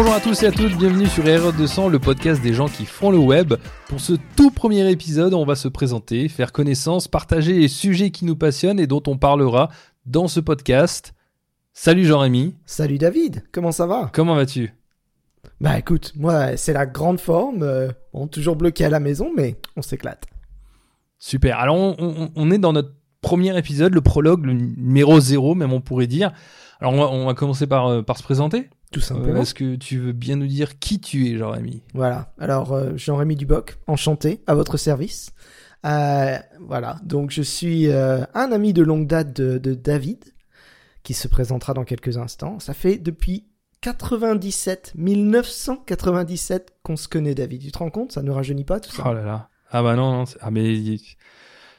Bonjour à tous et à toutes, bienvenue sur Erreur 200, le podcast des gens qui font le web. Pour ce tout premier épisode, on va se présenter, faire connaissance, partager les sujets qui nous passionnent et dont on parlera dans ce podcast. Salut Jean-Rémy. Salut David, comment ça va? Comment vas-tu? Bah écoute, moi c'est la grande forme, euh, on est toujours bloqué à la maison mais on s'éclate. Super, alors on, on- on est dans notre premier épisode, le prologue, le numéro 0 même on pourrait dire. Alors on va, on va commencer par, euh, par se présenter. Tout Euh, simplement. Est-ce que tu veux bien nous dire qui tu es Jean-Rémy Voilà, alors euh, Jean-Rémy Duboc, enchanté, à votre service. Euh, voilà, donc je suis euh, un ami de longue date de, de David, qui se présentera dans quelques instants. Ça fait depuis 97, 1997 qu'on se connaît David. Tu te rends compte? Ça ne rajeunit pas tout ça? Oh là là. Ah bah non, non ah mais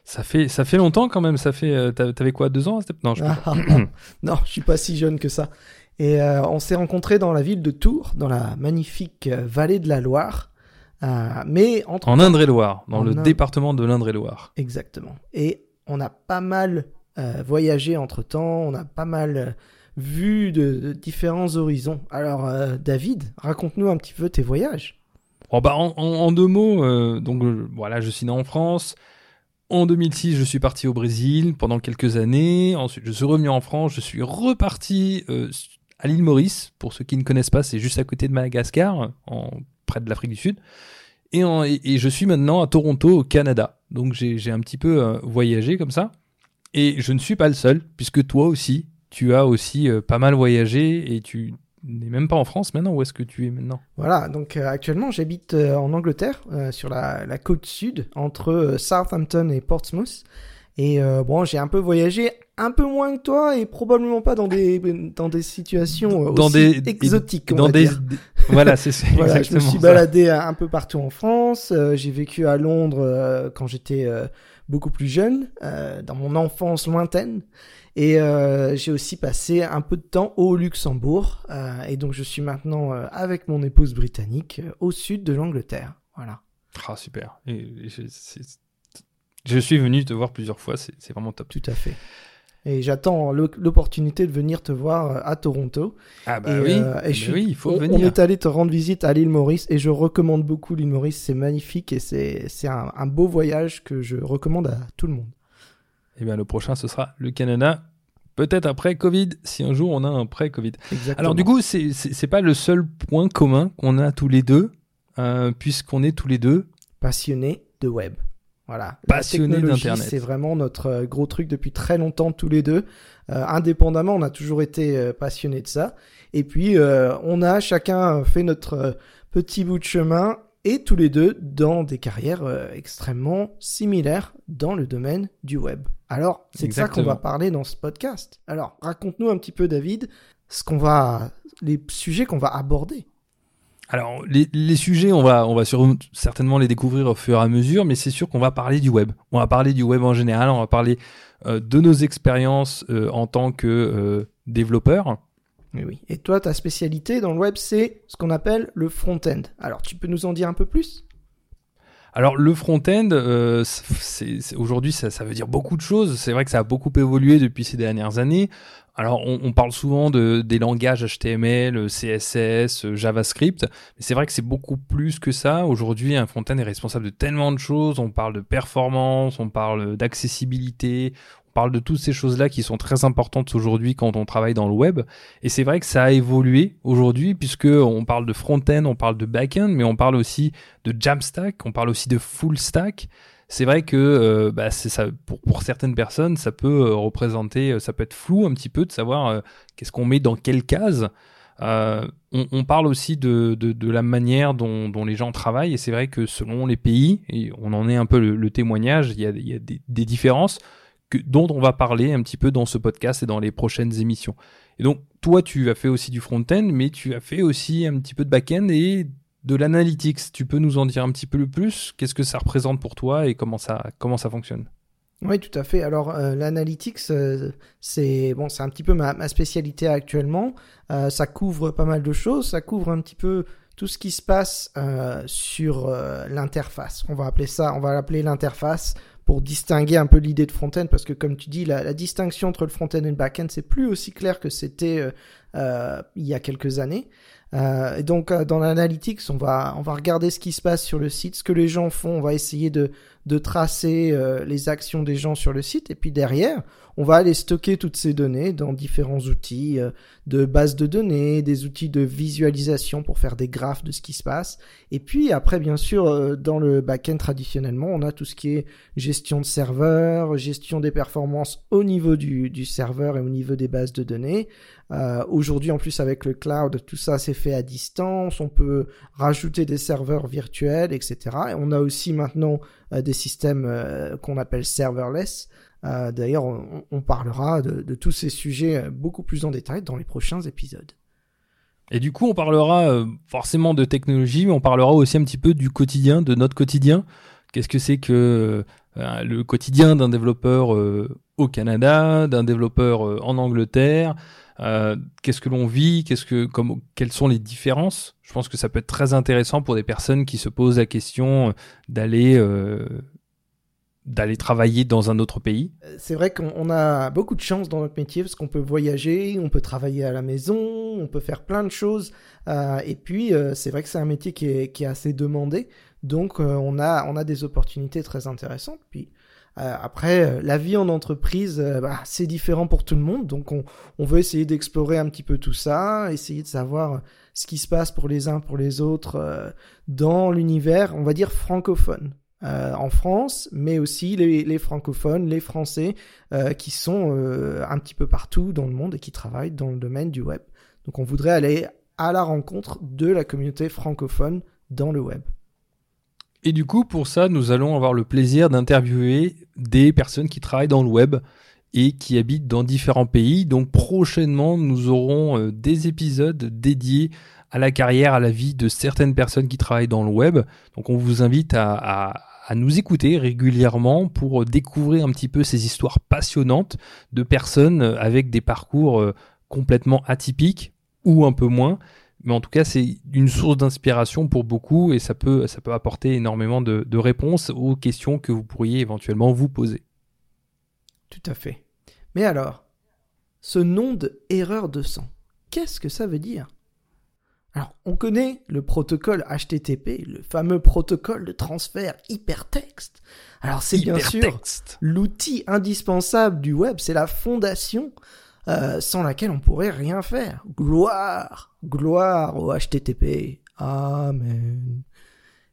ça fait ça fait longtemps quand même. Ça fait t'a- t'avais quoi deux ans Non, je Ah, ah, ah. non, je suis pas si jeune que ça. Et euh, on s'est rencontrés dans la ville de Tours, dans la magnifique euh, vallée de la Loire. Euh, mais entre en Indre-et-Loire, dans En le département de l'Indre-et-Loire. exactement. Et on a pas mal euh, voyagé entre temps. On a pas mal vu de, de différents horizons. Alors, David, raconte-nous un petit peu tes voyages. Oh bah en, en- en deux mots, donc voilà, je suis né en France. En 2006, je suis parti au Brésil pendant quelques années. Ensuite, je suis revenu en France. Je suis reparti euh, à l'île Maurice. Pour ceux qui ne connaissent pas, c'est juste à côté de Madagascar, près de l'Afrique du Sud. Et, je suis maintenant à Toronto, au Canada. Donc j'ai un petit peu euh, voyagé comme ça. Et je ne suis pas le seul, puisque toi aussi, tu as aussi euh, pas mal voyagé et tu n'es même pas en France maintenant. Où est-ce que tu es maintenant? Voilà, donc euh, actuellement j'habite en Angleterre, sur la, côte sud, entre Southampton et Portsmouth. Et euh, bon, j'ai un peu voyagé, un peu moins que toi, et probablement pas dans des dans des situations euh, Dans aussi des- exotiques. on dans va des, dire. des- voilà c'est Voilà, je exactement me suis ça. baladé un peu partout en France. euh, j'ai vécu à Londres euh, quand j'étais euh, beaucoup plus jeune, euh, dans mon enfance lointaine. Et euh, j'ai aussi passé un peu de temps au Luxembourg. euh, et donc je suis maintenant euh, avec mon épouse britannique euh, au sud de l'Angleterre. Voilà. Ah, super Et- et je, suis venu te voir plusieurs fois c'est vraiment top Tout à fait. Et j'attends l'opportunité de venir te voir euh, à Toronto. ah bah Et, oui euh, et je suis- oui il faut on, venir on est allé te rendre visite à l'île Maurice et je recommande beaucoup l'île Maurice. C'est magnifique et c'est un, un beau voyage que je recommande à tout le monde. et bien le prochain ce sera le Canada peut-être après Covid si un jour on a un pré Covid Exactement. alors du coup c'est pas le seul point commun qu'on a tous les deux euh, puisqu'on est tous les deux passionné de web. Voilà. Passionné d'Internet. C'est vraiment notre euh, gros truc depuis très longtemps tous les deux. Euh, indépendamment, on a toujours été euh, passionnés de ça. Et puis, euh, on a chacun fait notre petit bout de chemin et tous les deux dans des carrières euh, extrêmement similaires dans le domaine du web. Alors, c'est de ça qu'on va parler dans ce podcast. Alors, raconte-nous un petit peu, David, ce qu'on va, les sujets qu'on va aborder. Alors, les, sujets, on va, certainement les découvrir au fur et à mesure, mais c'est sûr qu'on va parler du web. On va parler du web en général, on va parler euh, de nos expériences euh, en tant que euh, développeur. Oui, oui. Et toi, ta spécialité dans le web, c'est ce qu'on appelle le front-end. Alors, tu peux nous en dire un peu plus? Alors, le front-end, euh, aujourd'hui, ça, veut dire beaucoup de choses. C'est vrai que ça a beaucoup évolué depuis ces dernières années. Alors, on, on parle souvent de, des langages HTML, CSS, JavaScript, mais c'est vrai que c'est beaucoup plus que ça. Aujourd'hui, un front-end est responsable de tellement de choses. On parle de performance, on parle d'accessibilité, parle de toutes ces choses-là qui sont très importantes aujourd'hui quand on travaille dans le web. Et c'est vrai que ça a évolué aujourd'hui puisque on parle de front-end, on parle de back-end, mais on parle aussi de Jamstack, on parle aussi de full stack. C'est vrai que euh, bah, pour, certaines personnes, ça peut euh, représenter, euh, ça peut être flou un petit peu de savoir qu'est-ce qu'on met dans quelle case. On, on parle aussi de, la manière dont, les gens travaillent, et c'est vrai que selon les pays, et on en est un peu le, témoignage, il y a, des différences dont on va parler un petit peu dans ce podcast et dans les prochaines émissions. Et donc, toi, tu as fait aussi du front-end, mais tu as fait aussi un petit peu de back-end et de l'analytics. Tu peux nous en dire un petit peu le plus? Qu'est-ce que ça représente pour toi et comment ça, comment ça fonctionne? Oui, tout à fait. Alors, euh, l'analytics, euh, c'est bon, c'est un petit peu ma, spécialité actuellement. Euh, ça couvre pas mal de choses. Ça couvre un petit peu tout ce qui se passe euh, sur l'interface. On va appeler ça, on va l'appeler l'interface pour distinguer un peu l'idée de front-end, parce que comme tu dis, la, distinction entre le front-end et le back-end, c'est plus aussi clair que c'était euh, euh, il y a quelques années. Euh, et donc dans l'analytics, on va on va regarder ce qui se passe sur le site, ce que les gens font, on va essayer de de tracer euh, les actions des gens sur le site, et puis derrière, on va aller stocker toutes ces données dans différents outils euh, de base de données, des outils de visualisation pour faire des graphes de ce qui se passe. Et puis après, bien sûr, euh, dans le back-end traditionnellement, on a tout ce qui est gestion de serveur, gestion des performances au niveau du, serveur et au niveau des bases de données. Aujourd'hui, en plus, avec le cloud, tout ça c'est fait à distance. On peut rajouter des serveurs virtuels, etc. Et on a aussi maintenant des systèmes euh, qu'on appelle serverless. Euh, D'ailleurs, on, on, parlera de, de, tous ces sujets beaucoup plus en détail dans les prochains épisodes. Et du coup, on parlera forcément de technologie, mais on parlera aussi un petit peu du quotidien, de notre quotidien. Qu'est-ce que c'est que le quotidien d'un développeur au Canada, d'un développeur en Angleterre, euh, qu'est-ce que l'on vit, qu'est-ce que, comme, quelles sont les différences? Je pense que ça peut être très intéressant pour des personnes qui se posent la question d'aller euh, d'aller travailler dans un autre pays. Euh, c'est vrai qu'on a beaucoup de chance dans notre métier parce qu'on peut voyager, on peut travailler à la maison, on peut faire plein de choses. Euh, et puis euh, c'est vrai que c'est un métier qui est, qui est assez demandé, donc euh, on a on a des opportunités très intéressantes. Puis euh, après, euh, la vie en entreprise, euh, bah, c'est différent pour tout le monde, donc on, veut essayer d'explorer un petit peu tout ça, essayer de savoir ce qui se passe pour les uns, pour les autres, dans l'univers, on va dire francophone. Euh, en France, mais aussi les, francophones, les Français, euh, qui sont euh, un petit peu partout dans le monde et qui travaillent dans le domaine du web. Donc on voudrait aller à la rencontre de la communauté francophone dans le web. Et du coup, pour ça, nous allons avoir le plaisir d'interviewer des personnes qui travaillent dans le web et qui habitent dans différents pays. Donc prochainement, nous aurons euh, des épisodes dédiés à la carrière, à la vie de certaines personnes qui travaillent dans le web. Donc on vous invite à, nous écouter régulièrement pour découvrir un petit peu ces histoires passionnantes de personnes avec des parcours euh, complètement atypiques ou un peu moins mais en tout cas, c'est une source d'inspiration pour beaucoup et ça peut, ça peut apporter énormément de, de, réponses aux questions que vous pourriez éventuellement vous poser. Tout à fait. Mais alors, ce nom de erreur de sang, qu'est-ce que ça veut dire? Alors, on connaît le protocole HTTP, le fameux protocole de transfert hypertexte. Alors, c'est bien sûr l'outil indispensable du web, c'est la fondation euh, sans laquelle on pourrait rien faire. Gloire, gloire au HTTP. Amen.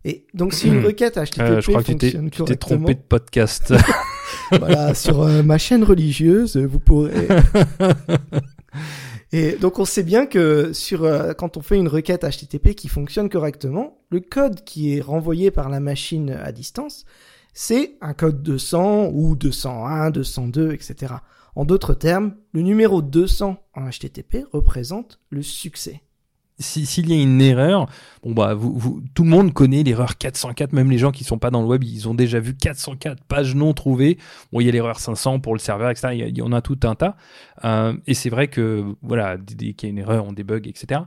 Et donc si une requête HTTP euh, je crois que tu t'es trompé de podcast. voilà, sur euh, ma chaîne religieuse, vous pourrez. Et donc on sait bien que sur euh, quand on fait une requête HTTP qui fonctionne correctement, le code qui est renvoyé par la machine à distance, c'est un code 200 ou 201, 202, etc. En d'autres termes, le numéro 200 en HTTP représente le succès. S'il si y a une erreur, bon bah vous, vous, tout le monde connaît l'erreur 404, même les gens qui sont pas dans le web, ils ont déjà vu 404 pages non trouvées. Bon, il y a l'erreur 500 pour le serveur, etc. Il y, a, il y en a tout un tas. Euh, et c'est vrai que voilà, dès qu'il y a une erreur, on débug, etc.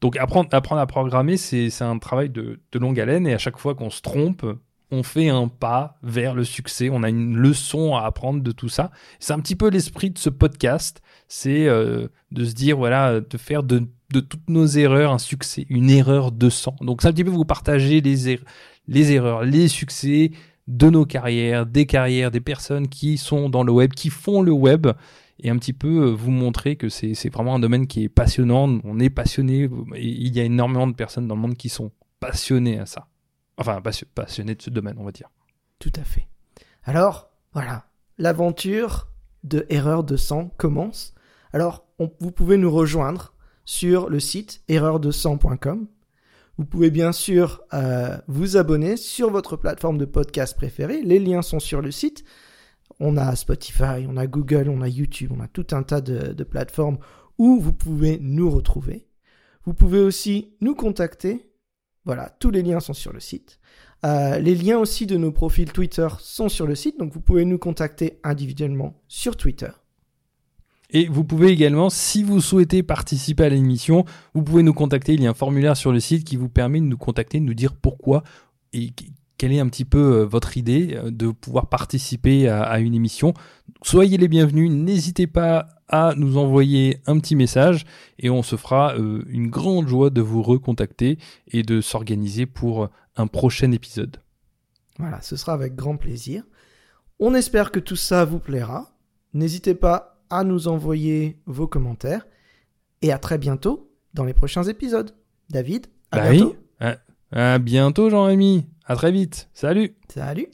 Donc apprendre, apprendre à programmer, c'est un travail de, de longue haleine. Et à chaque fois qu'on se trompe, on fait un pas vers le succès, on a une leçon à apprendre de tout ça. C'est un petit peu l'esprit de ce podcast, c'est euh, de se dire, voilà, de faire de, de, toutes nos erreurs un succès, une erreur de sang. Donc c'est un petit peu vous partager les, er les erreurs, les succès de nos carrières, des carrières, des personnes qui sont dans le web, qui font le web, et un petit peu euh, vous montrer que c'est vraiment un domaine qui est passionnant, on est passionné, il y a énormément de personnes dans le monde qui sont passionnées à ça. Enfin, passionné de ce domaine, on va dire. Tout à fait. Alors, voilà, l'aventure de Erreur de sang commence. Alors, vous pouvez nous rejoindre sur le site erreur200.com. Vous pouvez bien sûr euh, vous abonner sur votre plateforme de podcast préférée. Les liens sont sur le site. On a Spotify, on a Google, on a YouTube, on a tout un tas de, de plateformes où vous pouvez nous retrouver. Vous pouvez aussi nous contacter voilà, tous les liens sont sur le site. Euh, les liens aussi de nos profils Twitter sont sur le site, donc vous pouvez nous contacter individuellement sur Twitter. Et vous pouvez également, si vous souhaitez participer à l'émission, vous pouvez nous contacter. Il y a un formulaire sur le site qui vous permet de nous contacter, de nous dire pourquoi et quelle est un petit peu votre idée de pouvoir participer à, à une émission. Soyez les bienvenus, n'hésitez pas à nous envoyer un petit message et on se fera une grande joie de vous recontacter et de s'organiser pour un prochain épisode. Voilà, ce sera avec grand plaisir. On espère que tout ça vous plaira. N'hésitez pas à nous envoyer vos commentaires. Et à très bientôt dans les prochains épisodes. David, à bah bientôt. À, à bientôt Jean-Rémy. À très vite. Salut. Salut.